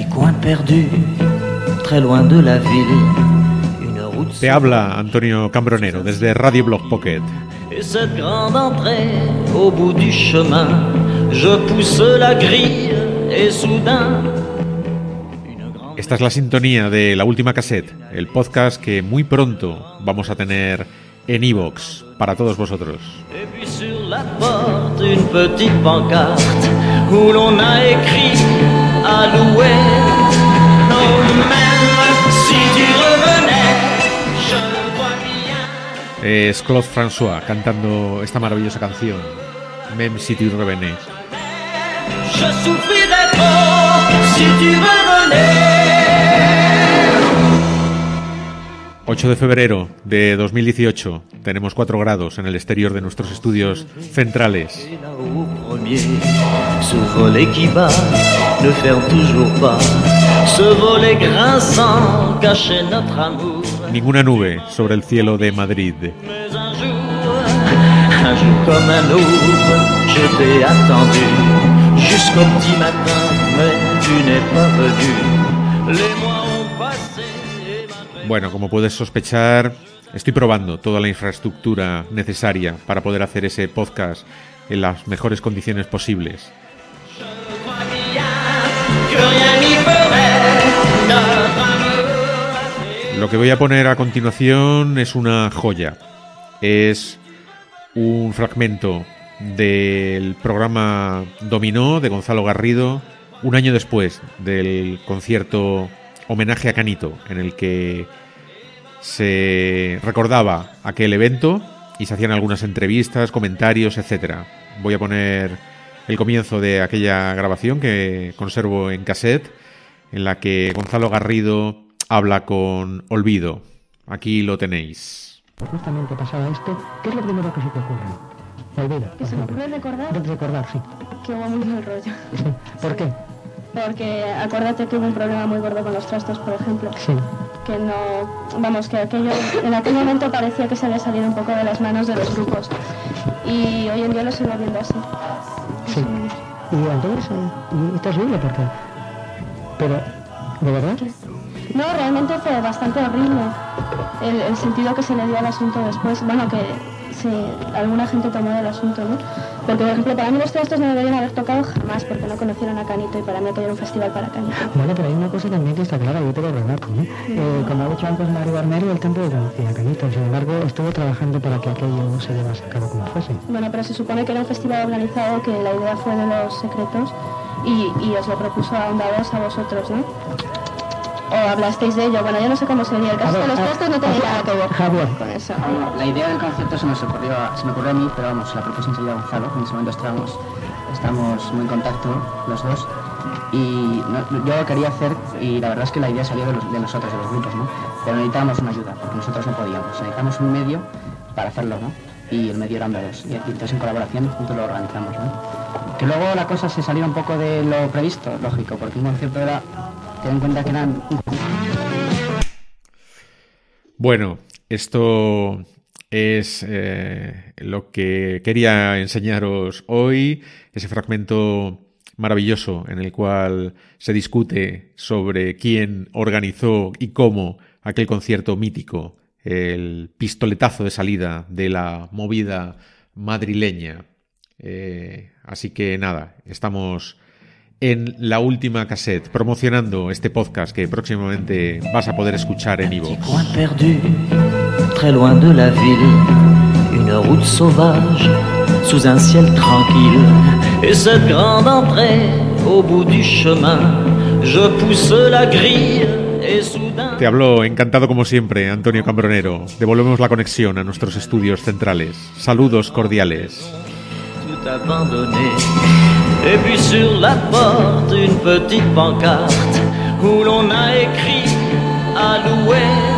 petit coin perdu, très loin de la ville. Une route Te habla Antonio Cambronero desde Radio Blog Pocket. Et cette grande entrée au bout du chemin, je pousse la grille et soudain. Esta es la sintonía de la última cassette, el podcast que muy pronto vamos a tener en Evox para todos vosotros. Et puis sur la porte, une petite pancarte où l'on a écrit à Es Claude François cantando esta maravillosa canción, Même si tu revenais. Je si tu revenais. 8 de febrero de 2018, tenemos 4 grados en el exterior de nuestros estudios centrales. Ce volet qui bat ne ferme toujours pas. Ce volet grinçant cachait notre amour. Ninguna nube sobre el cielo de Madrid. Bueno, como puedes sospechar, estoy probando toda la infraestructura necesaria para poder hacer ese podcast en las mejores condiciones posibles. Lo que voy a poner a continuación es una joya. Es un fragmento del programa Dominó de Gonzalo Garrido, un año después del concierto homenaje a Canito, en el que se recordaba aquel evento y se hacían algunas entrevistas, comentarios, etcétera. Voy a poner el comienzo de aquella grabación que conservo en cassette, en la que Gonzalo Garrido habla con Olvido. Aquí lo tenéis. Justamente pasaba esto, ¿qué es lo primero que se te ocurre? Olvida. ¿Que se me ocurre recordar? De recordar, sí. Que hubo muy mal rollo. Sí. ¿Por qué? Porque acuérdate que hubo un problema muy gordo con los trastos, por ejemplo. Sí. Que no. Vamos, que aquello. En aquel momento parecía que se había salido un poco de las manos de los grupos. Y hoy en día lo sigo viendo así. Sí. Y entonces, y esto es horrible porque... Pero, ¿de verdad? No, realmente fue bastante horrible el, el sentido que se le dio al asunto después. Bueno, que alguna gente tomó del asunto, ¿no? Porque, por ejemplo, para mí los trastos no deberían haber tocado jamás porque no conocieron a Canito y para mí aquello era un festival para Canito. Bueno, pero hay una cosa también que está clara, yo te lo relato, ¿no? Eh, como ha dicho antes Mario Barnero, el templo conocía a Canito, sin embargo, estuvo trabajando para que aquello se llevase a cabo como fuese. Bueno, pero se supone que era un festival organizado, que la idea fue de los secretos y, y os lo propuso a Ondados a vosotros, ¿no? O hablasteis de ello. Bueno, yo no sé cómo sería. El caso que los trastos no tenían nada que ver Javier, con eso. La idea del concierto se nos ocurrió se me ocurrió a mí, pero vamos, la propuso enseguida Gonzalo. En ese momento estábamos, estamos muy en contacto los dos. Y no- yo lo quería hacer, y la verdad es que la idea salió de, los, de nosotros, de los grupos, ¿no? Pero necesitábamos una ayuda, porque nosotros no podíamos. Necesitamos un medio para hacerlo, ¿no? Y el medio eran dos. Y entonces en colaboración juntos lo organizamos, ¿no? Que luego la cosa se salió un poco de lo previsto, lógico, porque un concierto era, en cuenta que eran Bueno, esto es eh, lo que quería enseñaros hoy, ese fragmento maravilloso en el cual se discute sobre quién organizó y cómo aquel concierto mítico, el pistoletazo de salida de la movida madrileña. Eh, así que nada, estamos en la última cassette promocionando este podcast que próximamente vas a poder escuchar en iVoox. Coin perdu, très loin de la ville, une route sauvage sous un ciel tranquille. Et cette grande entrée au bout du chemin, je pousse la grille et soudain. Te habló encantado como siempre, Antonio Cambronero. Devolvemos la conexión a nuestros estudios centrales. Saludos cordiales. tout abandonné. Et puis sur la porte, une petite pancarte où l'on a écrit à louer